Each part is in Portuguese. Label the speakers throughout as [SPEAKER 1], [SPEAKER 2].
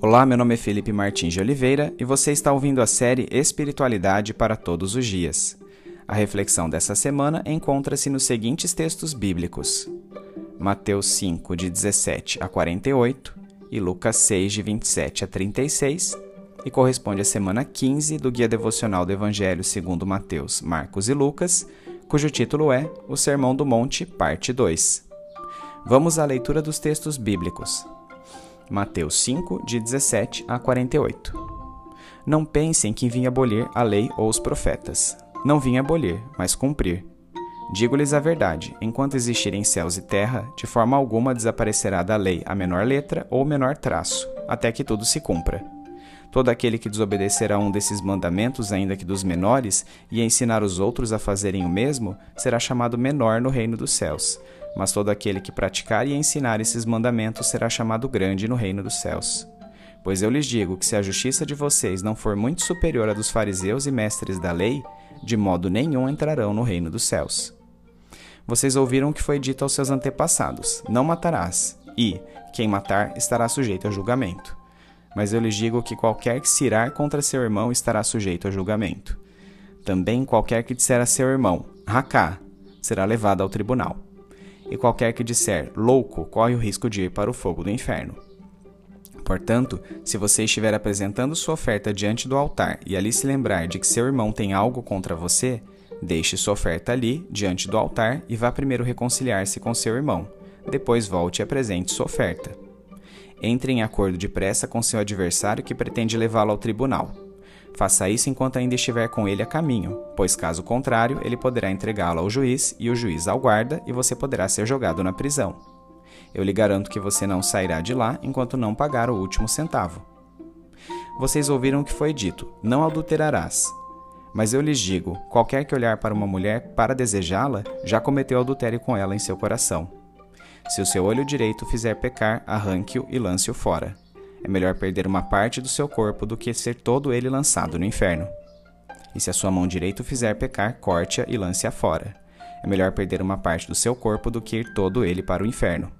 [SPEAKER 1] Olá, meu nome é Felipe Martins de Oliveira e você está ouvindo a série Espiritualidade para Todos os Dias. A reflexão dessa semana encontra-se nos seguintes textos bíblicos: Mateus 5, de 17 a 48 e Lucas 6, de 27 a 36, e corresponde à semana 15 do Guia Devocional do Evangelho segundo Mateus, Marcos e Lucas, cujo título é O Sermão do Monte, parte 2. Vamos à leitura dos textos bíblicos. Mateus 5, de 17 a 48. Não pensem que vim abolir a lei ou os profetas. Não vim abolir, mas cumprir. Digo-lhes a verdade: enquanto existirem céus e terra, de forma alguma desaparecerá da lei a menor letra ou menor traço, até que tudo se cumpra. Todo aquele que desobedecer a um desses mandamentos, ainda que dos menores, e ensinar os outros a fazerem o mesmo, será chamado menor no reino dos céus mas todo aquele que praticar e ensinar esses mandamentos será chamado grande no reino dos céus. Pois eu lhes digo que se a justiça de vocês não for muito superior à dos fariseus e mestres da lei, de modo nenhum entrarão no reino dos céus. Vocês ouviram o que foi dito aos seus antepassados: Não matarás, e quem matar estará sujeito a julgamento. Mas eu lhes digo que qualquer que se irar contra seu irmão estará sujeito a julgamento. Também qualquer que disser a seu irmão, Racá, será levado ao tribunal e qualquer que disser louco corre o risco de ir para o fogo do inferno. Portanto, se você estiver apresentando sua oferta diante do altar e ali se lembrar de que seu irmão tem algo contra você, deixe sua oferta ali, diante do altar, e vá primeiro reconciliar-se com seu irmão. Depois volte e apresente sua oferta. Entre em acordo depressa com seu adversário que pretende levá-lo ao tribunal Faça isso enquanto ainda estiver com ele a caminho, pois caso contrário, ele poderá entregá-lo ao juiz e o juiz ao guarda e você poderá ser jogado na prisão. Eu lhe garanto que você não sairá de lá enquanto não pagar o último centavo. Vocês ouviram o que foi dito: não adulterarás. Mas eu lhes digo: qualquer que olhar para uma mulher para desejá-la, já cometeu adultério com ela em seu coração. Se o seu olho direito fizer pecar, arranque-o e lance-o fora. É melhor perder uma parte do seu corpo do que ser todo ele lançado no inferno. E se a sua mão direita fizer pecar, corte-a e lance-a fora. É melhor perder uma parte do seu corpo do que ir todo ele para o inferno.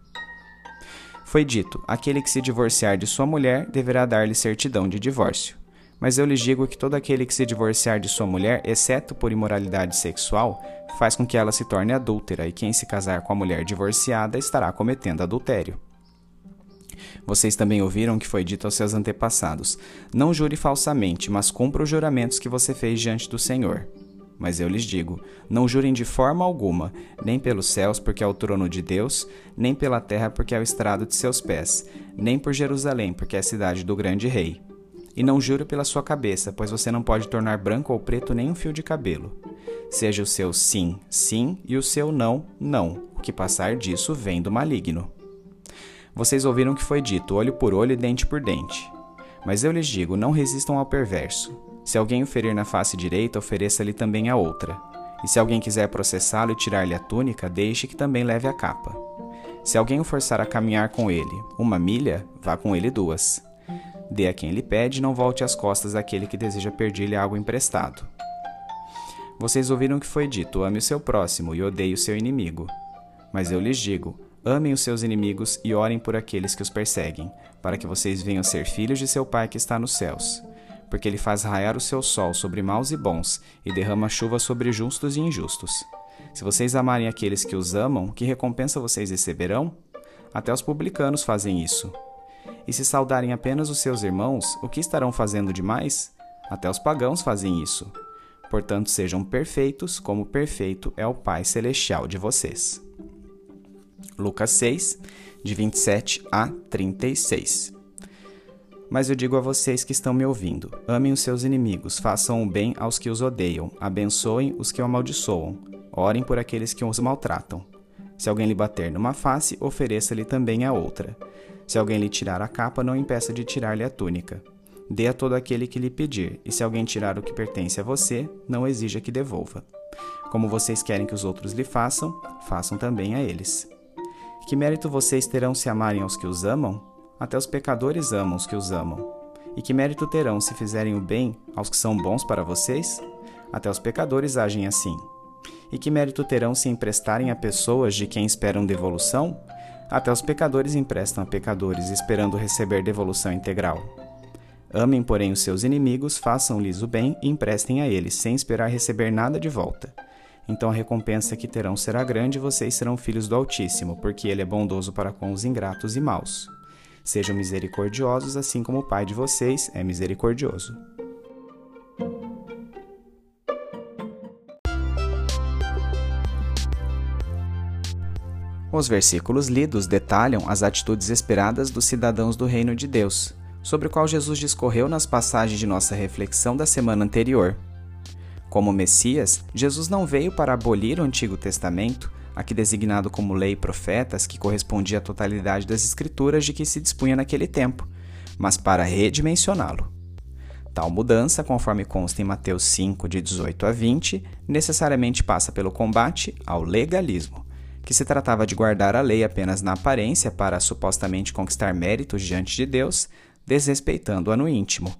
[SPEAKER 1] Foi dito: aquele que se divorciar de sua mulher deverá dar-lhe certidão de divórcio. Mas eu lhes digo que todo aquele que se divorciar de sua mulher, exceto por imoralidade sexual, faz com que ela se torne adúltera, e quem se casar com a mulher divorciada estará cometendo adultério. Vocês também ouviram que foi dito aos seus antepassados: Não jure falsamente, mas cumpra os juramentos que você fez diante do Senhor. Mas eu lhes digo: não jurem de forma alguma, nem pelos céus, porque é o trono de Deus, nem pela terra, porque é o estrado de seus pés, nem por Jerusalém, porque é a cidade do grande rei. E não jure pela sua cabeça, pois você não pode tornar branco ou preto nem um fio de cabelo. Seja o seu sim, sim, e o seu não, não. O que passar disso vem do maligno. Vocês ouviram que foi dito olho por olho e dente por dente. Mas eu lhes digo: não resistam ao perverso. Se alguém o ferir na face direita, ofereça-lhe também a outra. E se alguém quiser processá-lo e tirar-lhe a túnica, deixe que também leve a capa. Se alguém o forçar a caminhar com ele uma milha, vá com ele duas. Dê a quem lhe pede, não volte as costas àquele que deseja pedir-lhe algo emprestado. Vocês ouviram que foi dito: ame o seu próximo e odeie o seu inimigo. Mas eu lhes digo: Amem os seus inimigos e orem por aqueles que os perseguem, para que vocês venham ser filhos de seu Pai que está nos céus. Porque ele faz raiar o seu sol sobre maus e bons, e derrama chuva sobre justos e injustos. Se vocês amarem aqueles que os amam, que recompensa vocês receberão? Até os publicanos fazem isso. E se saudarem apenas os seus irmãos, o que estarão fazendo demais? Até os pagãos fazem isso. Portanto, sejam perfeitos, como perfeito é o Pai Celestial de vocês. Lucas 6, de 27 a 36. Mas eu digo a vocês que estão me ouvindo: amem os seus inimigos, façam o bem aos que os odeiam, abençoem os que o amaldiçoam, orem por aqueles que os maltratam. Se alguém lhe bater numa face, ofereça-lhe também a outra. Se alguém lhe tirar a capa, não impeça de tirar-lhe a túnica. Dê a todo aquele que lhe pedir, e se alguém tirar o que pertence a você, não exija que devolva. Como vocês querem que os outros lhe façam, façam também a eles. Que mérito vocês terão se amarem aos que os amam? Até os pecadores amam os que os amam. E que mérito terão se fizerem o bem aos que são bons para vocês? Até os pecadores agem assim. E que mérito terão se emprestarem a pessoas de quem esperam devolução? Até os pecadores emprestam a pecadores, esperando receber devolução integral. Amem, porém, os seus inimigos, façam-lhes o bem e emprestem a eles, sem esperar receber nada de volta. Então a recompensa que terão será grande e vocês serão filhos do Altíssimo, porque ele é bondoso para com os ingratos e maus. Sejam misericordiosos, assim como o Pai de vocês é misericordioso. Os versículos lidos detalham as atitudes esperadas dos cidadãos do reino de Deus, sobre o qual Jesus discorreu nas passagens de nossa reflexão da semana anterior. Como Messias, Jesus não veio para abolir o Antigo Testamento, aqui designado como lei e profetas, que correspondia à totalidade das escrituras de que se dispunha naquele tempo, mas para redimensioná-lo. Tal mudança, conforme consta em Mateus 5, de 18 a 20, necessariamente passa pelo combate ao legalismo que se tratava de guardar a lei apenas na aparência para supostamente conquistar méritos diante de Deus, desrespeitando-a no íntimo.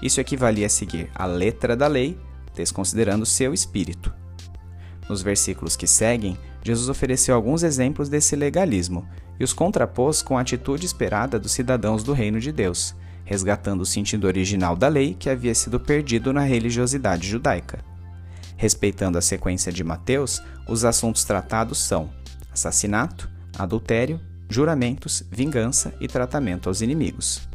[SPEAKER 1] Isso equivalia a seguir a letra da lei, desconsiderando seu espírito. Nos versículos que seguem, Jesus ofereceu alguns exemplos desse legalismo e os contrapôs com a atitude esperada dos cidadãos do reino de Deus, resgatando o sentido original da lei que havia sido perdido na religiosidade judaica. Respeitando a sequência de Mateus, os assuntos tratados são assassinato, adultério, juramentos, vingança e tratamento aos inimigos.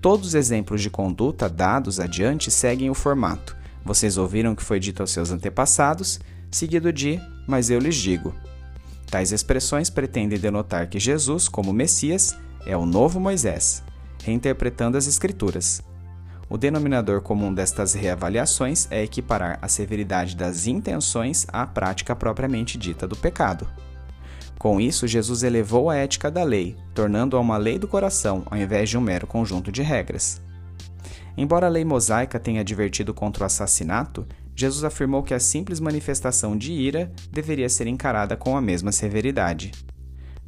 [SPEAKER 1] Todos os exemplos de conduta dados adiante seguem o formato. Vocês ouviram o que foi dito aos seus antepassados, seguido de mas eu lhes digo. Tais expressões pretendem denotar que Jesus, como Messias, é o novo Moisés, reinterpretando as Escrituras. O denominador comum destas reavaliações é equiparar a severidade das intenções à prática propriamente dita do pecado. Com isso, Jesus elevou a ética da lei, tornando-a uma lei do coração ao invés de um mero conjunto de regras. Embora a lei mosaica tenha advertido contra o assassinato, Jesus afirmou que a simples manifestação de ira deveria ser encarada com a mesma severidade.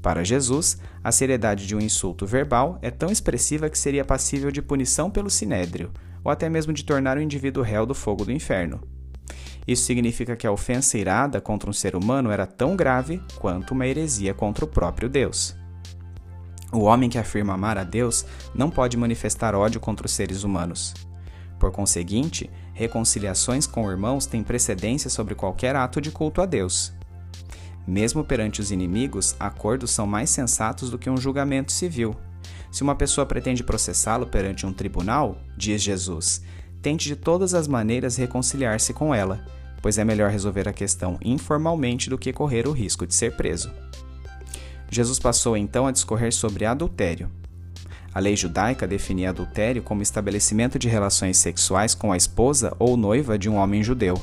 [SPEAKER 1] Para Jesus, a seriedade de um insulto verbal é tão expressiva que seria passível de punição pelo sinédrio, ou até mesmo de tornar o indivíduo réu do fogo do inferno. Isso significa que a ofensa irada contra um ser humano era tão grave quanto uma heresia contra o próprio Deus. O homem que afirma amar a Deus não pode manifestar ódio contra os seres humanos. Por conseguinte, reconciliações com irmãos têm precedência sobre qualquer ato de culto a Deus. Mesmo perante os inimigos, acordos são mais sensatos do que um julgamento civil. Se uma pessoa pretende processá-lo perante um tribunal, diz Jesus, tente de todas as maneiras reconciliar-se com ela, pois é melhor resolver a questão informalmente do que correr o risco de ser preso. Jesus passou então a discorrer sobre adultério. A lei judaica definia adultério como estabelecimento de relações sexuais com a esposa ou noiva de um homem judeu.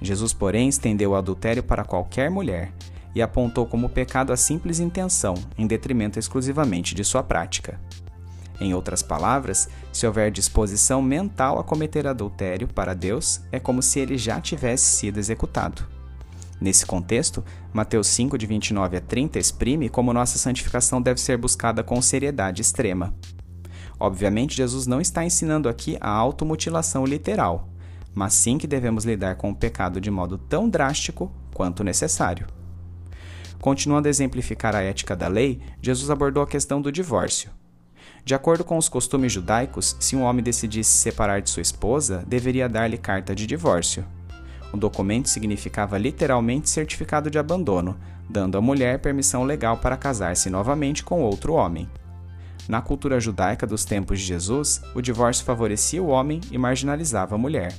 [SPEAKER 1] Jesus, porém, estendeu o adultério para qualquer mulher e apontou como pecado a simples intenção, em detrimento exclusivamente de sua prática. Em outras palavras, se houver disposição mental a cometer adultério para Deus, é como se ele já tivesse sido executado. Nesse contexto, Mateus 5, de 29 a 30 exprime como nossa santificação deve ser buscada com seriedade extrema. Obviamente, Jesus não está ensinando aqui a automutilação literal, mas sim que devemos lidar com o pecado de modo tão drástico quanto necessário. Continuando a exemplificar a ética da lei, Jesus abordou a questão do divórcio. De acordo com os costumes judaicos, se um homem decidisse se separar de sua esposa, deveria dar-lhe carta de divórcio. O documento significava literalmente certificado de abandono, dando à mulher permissão legal para casar-se novamente com outro homem. Na cultura judaica dos tempos de Jesus, o divórcio favorecia o homem e marginalizava a mulher.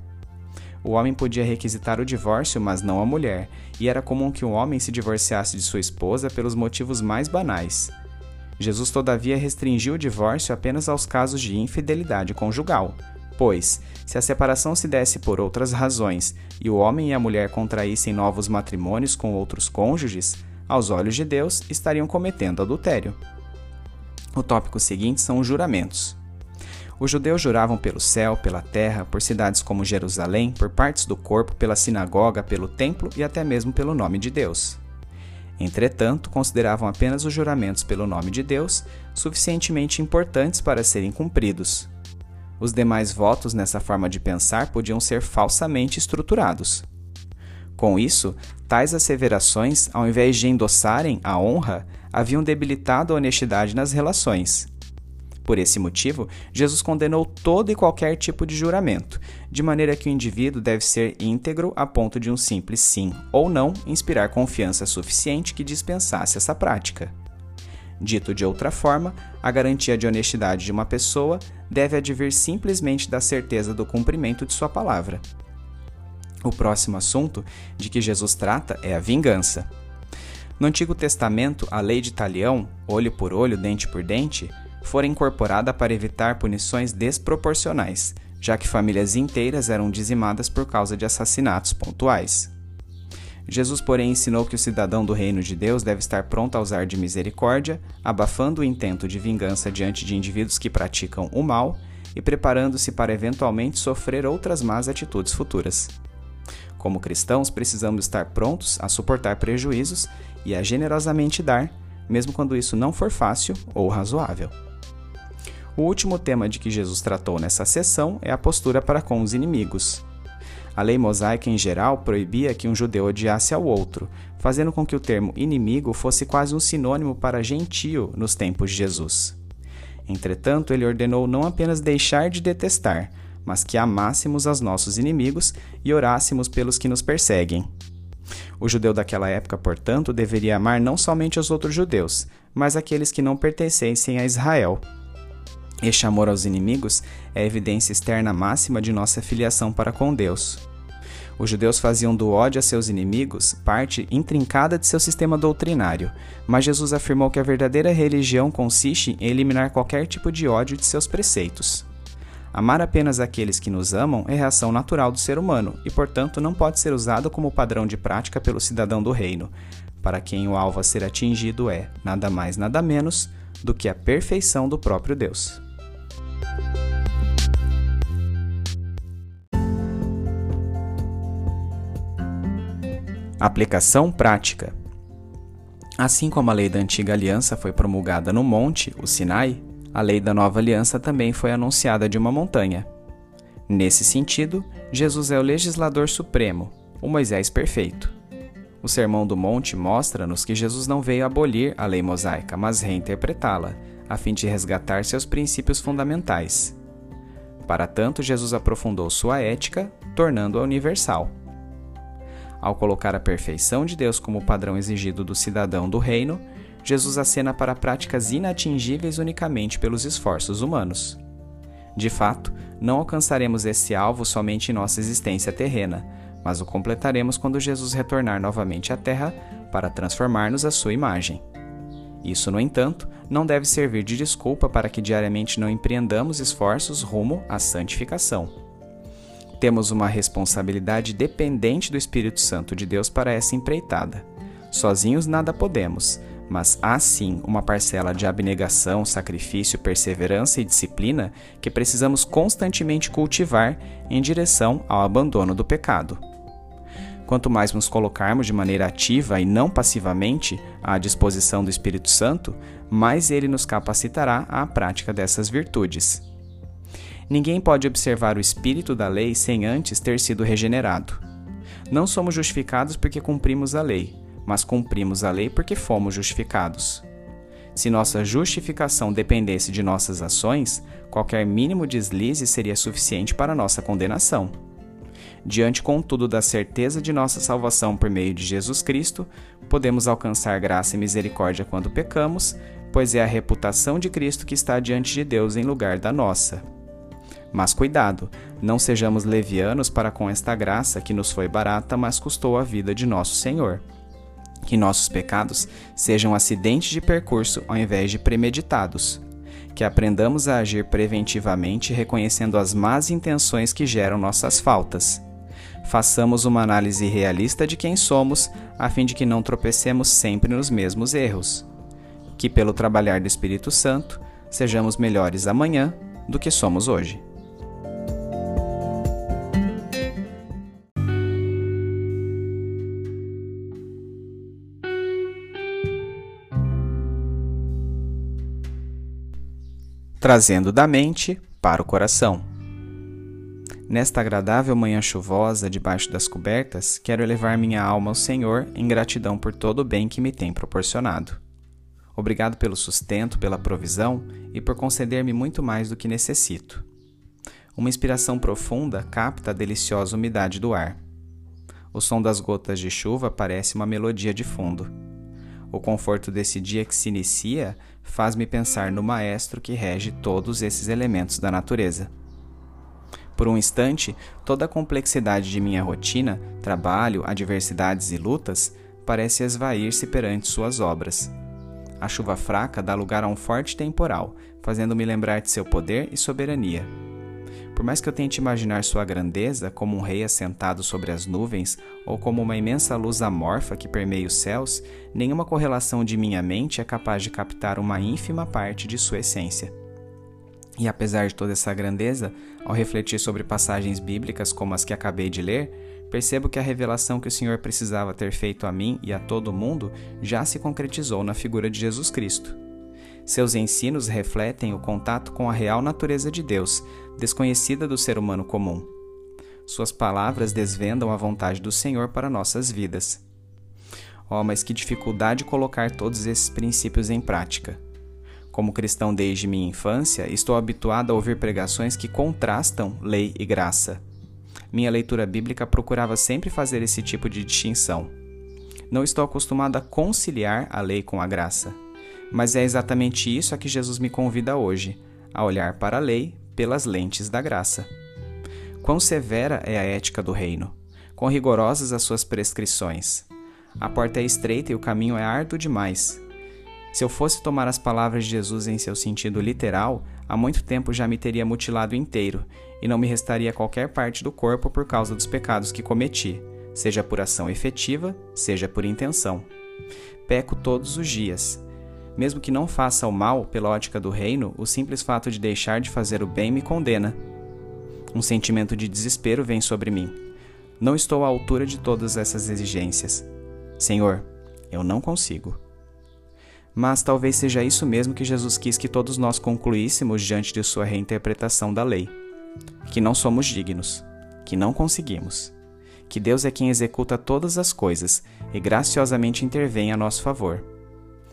[SPEAKER 1] O homem podia requisitar o divórcio, mas não a mulher, e era comum que um homem se divorciasse de sua esposa pelos motivos mais banais, Jesus, todavia, restringiu o divórcio apenas aos casos de infidelidade conjugal, pois, se a separação se desse por outras razões e o homem e a mulher contraíssem novos matrimônios com outros cônjuges, aos olhos de Deus estariam cometendo adultério. O tópico seguinte são os juramentos. Os judeus juravam pelo céu, pela terra, por cidades como Jerusalém, por partes do corpo, pela sinagoga, pelo templo e até mesmo pelo nome de Deus. Entretanto, consideravam apenas os juramentos pelo nome de Deus suficientemente importantes para serem cumpridos. Os demais votos nessa forma de pensar podiam ser falsamente estruturados. Com isso, tais asseverações, ao invés de endossarem a honra, haviam debilitado a honestidade nas relações. Por esse motivo, Jesus condenou todo e qualquer tipo de juramento, de maneira que o indivíduo deve ser íntegro a ponto de um simples sim ou não inspirar confiança suficiente que dispensasse essa prática. Dito de outra forma, a garantia de honestidade de uma pessoa deve advir simplesmente da certeza do cumprimento de sua palavra. O próximo assunto de que Jesus trata é a vingança. No Antigo Testamento, a lei de talião, olho por olho, dente por dente, fora incorporada para evitar punições desproporcionais, já que famílias inteiras eram dizimadas por causa de assassinatos pontuais. Jesus, porém, ensinou que o cidadão do reino de Deus deve estar pronto a usar de misericórdia, abafando o intento de vingança diante de indivíduos que praticam o mal e preparando-se para eventualmente sofrer outras más atitudes futuras. Como cristãos, precisamos estar prontos a suportar prejuízos e a generosamente dar, mesmo quando isso não for fácil ou razoável. O último tema de que Jesus tratou nessa sessão é a postura para com os inimigos. A lei mosaica em geral proibia que um judeu odiasse ao outro, fazendo com que o termo inimigo fosse quase um sinônimo para gentio nos tempos de Jesus. Entretanto, ele ordenou não apenas deixar de detestar, mas que amássemos aos nossos inimigos e orássemos pelos que nos perseguem. O judeu daquela época, portanto, deveria amar não somente os outros judeus, mas aqueles que não pertencessem a Israel, este amor aos inimigos é evidência externa máxima de nossa filiação para com Deus. Os judeus faziam do ódio a seus inimigos parte intrincada de seu sistema doutrinário, mas Jesus afirmou que a verdadeira religião consiste em eliminar qualquer tipo de ódio de seus preceitos. Amar apenas aqueles que nos amam é reação natural do ser humano e, portanto, não pode ser usado como padrão de prática pelo cidadão do reino, para quem o alvo a ser atingido é, nada mais nada menos, do que a perfeição do próprio Deus. Aplicação prática. Assim como a lei da antiga aliança foi promulgada no monte, o Sinai, a lei da nova aliança também foi anunciada de uma montanha. Nesse sentido, Jesus é o legislador supremo, o Moisés perfeito. O Sermão do Monte mostra-nos que Jesus não veio abolir a lei mosaica, mas reinterpretá-la, a fim de resgatar seus princípios fundamentais. Para tanto, Jesus aprofundou sua ética, tornando-a universal. Ao colocar a perfeição de Deus como padrão exigido do cidadão do reino, Jesus acena para práticas inatingíveis unicamente pelos esforços humanos. De fato, não alcançaremos esse alvo somente em nossa existência terrena, mas o completaremos quando Jesus retornar novamente à Terra para transformar-nos à sua imagem. Isso, no entanto, não deve servir de desculpa para que diariamente não empreendamos esforços rumo à santificação. Temos uma responsabilidade dependente do Espírito Santo de Deus para essa empreitada. Sozinhos nada podemos, mas há sim uma parcela de abnegação, sacrifício, perseverança e disciplina que precisamos constantemente cultivar em direção ao abandono do pecado. Quanto mais nos colocarmos de maneira ativa e não passivamente à disposição do Espírito Santo, mais ele nos capacitará à prática dessas virtudes. Ninguém pode observar o espírito da lei sem antes ter sido regenerado. Não somos justificados porque cumprimos a lei, mas cumprimos a lei porque fomos justificados. Se nossa justificação dependesse de nossas ações, qualquer mínimo deslize seria suficiente para nossa condenação. Diante, contudo, da certeza de nossa salvação por meio de Jesus Cristo, podemos alcançar graça e misericórdia quando pecamos, pois é a reputação de Cristo que está diante de Deus em lugar da nossa. Mas cuidado, não sejamos levianos para com esta graça que nos foi barata, mas custou a vida de nosso Senhor. Que nossos pecados sejam acidentes de percurso ao invés de premeditados. Que aprendamos a agir preventivamente reconhecendo as más intenções que geram nossas faltas. Façamos uma análise realista de quem somos, a fim de que não tropecemos sempre nos mesmos erros. Que, pelo trabalhar do Espírito Santo, sejamos melhores amanhã do que somos hoje. trazendo da mente para o coração. Nesta agradável manhã chuvosa, debaixo das cobertas, quero elevar minha alma ao Senhor em gratidão por todo o bem que me tem proporcionado. Obrigado pelo sustento, pela provisão e por conceder-me muito mais do que necessito. Uma inspiração profunda capta a deliciosa umidade do ar. O som das gotas de chuva parece uma melodia de fundo. O conforto desse dia que se inicia faz-me pensar no Maestro que rege todos esses elementos da natureza. Por um instante, toda a complexidade de minha rotina, trabalho, adversidades e lutas parece esvair-se perante suas obras. A chuva fraca dá lugar a um forte temporal, fazendo-me lembrar de seu poder e soberania. Por mais que eu tente imaginar sua grandeza como um rei assentado sobre as nuvens ou como uma imensa luz amorfa que permeia os céus, nenhuma correlação de minha mente é capaz de captar uma ínfima parte de sua essência. E apesar de toda essa grandeza, ao refletir sobre passagens bíblicas como as que acabei de ler, percebo que a revelação que o Senhor precisava ter feito a mim e a todo mundo já se concretizou na figura de Jesus Cristo. Seus ensinos refletem o contato com a real natureza de Deus, desconhecida do ser humano comum. Suas palavras desvendam a vontade do Senhor para nossas vidas. Oh, mas que dificuldade colocar todos esses princípios em prática. Como cristão desde minha infância, estou habituado a ouvir pregações que contrastam lei e graça. Minha leitura bíblica procurava sempre fazer esse tipo de distinção. Não estou acostumado a conciliar a lei com a graça. Mas é exatamente isso a que Jesus me convida hoje, a olhar para a lei pelas lentes da graça. Quão severa é a ética do reino, quão rigorosas as suas prescrições. A porta é estreita e o caminho é árduo demais. Se eu fosse tomar as palavras de Jesus em seu sentido literal, há muito tempo já me teria mutilado inteiro, e não me restaria qualquer parte do corpo por causa dos pecados que cometi, seja por ação efetiva, seja por intenção. Peco todos os dias, mesmo que não faça o mal pela ótica do reino, o simples fato de deixar de fazer o bem me condena. Um sentimento de desespero vem sobre mim. Não estou à altura de todas essas exigências. Senhor, eu não consigo. Mas talvez seja isso mesmo que Jesus quis que todos nós concluíssemos diante de sua reinterpretação da lei: que não somos dignos, que não conseguimos, que Deus é quem executa todas as coisas e graciosamente intervém a nosso favor.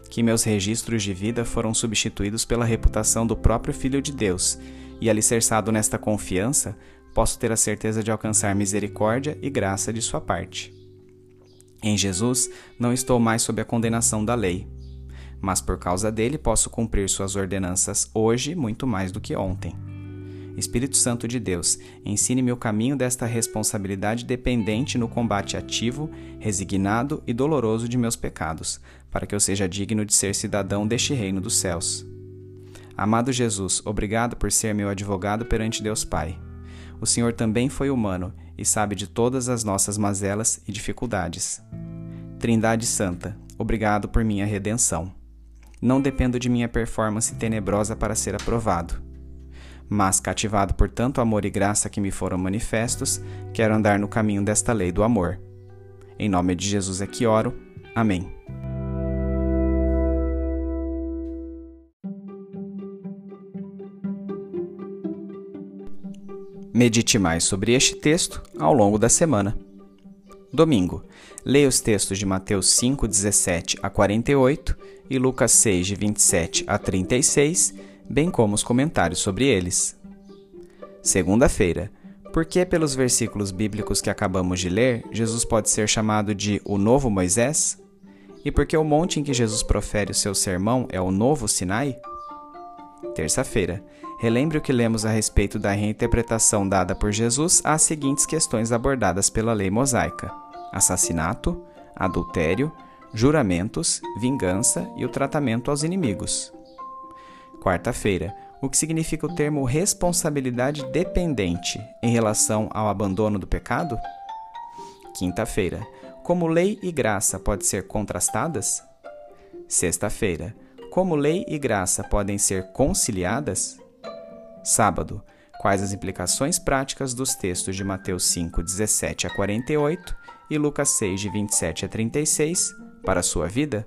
[SPEAKER 1] Que meus registros de vida foram substituídos pela reputação do próprio Filho de Deus, e alicerçado nesta confiança, posso ter a certeza de alcançar misericórdia e graça de Sua parte. Em Jesus, não estou mais sob a condenação da lei, mas por causa dele posso cumprir Suas ordenanças hoje muito mais do que ontem. Espírito Santo de Deus, ensine-me o caminho desta responsabilidade dependente no combate ativo, resignado e doloroso de meus pecados, para que eu seja digno de ser cidadão deste reino dos céus. Amado Jesus, obrigado por ser meu advogado perante Deus Pai. O Senhor também foi humano e sabe de todas as nossas mazelas e dificuldades. Trindade Santa, obrigado por minha redenção. Não dependo de minha performance tenebrosa para ser aprovado mas, cativado por tanto amor e graça que me foram manifestos, quero andar no caminho desta lei do amor. Em nome de Jesus é que oro. Amém. Medite mais sobre este texto ao longo da semana. Domingo, leia os textos de Mateus 5, 17 a 48 e Lucas 6, de 27 a 36 bem como os comentários sobre eles. Segunda-feira. Por que, pelos versículos bíblicos que acabamos de ler, Jesus pode ser chamado de o novo Moisés? E por que o monte em que Jesus profere o seu sermão é o novo Sinai? Terça-feira. Relembre o que lemos a respeito da reinterpretação dada por Jesus às seguintes questões abordadas pela lei mosaica: assassinato, adultério, juramentos, vingança e o tratamento aos inimigos. Quarta-feira. O que significa o termo responsabilidade dependente em relação ao abandono do pecado? Quinta-feira. Como lei e graça podem ser contrastadas? Sexta-feira. Como lei e graça podem ser conciliadas? Sábado. Quais as implicações práticas dos textos de Mateus 5, 17 a 48 e Lucas 6, de 27 a 36 para a sua vida?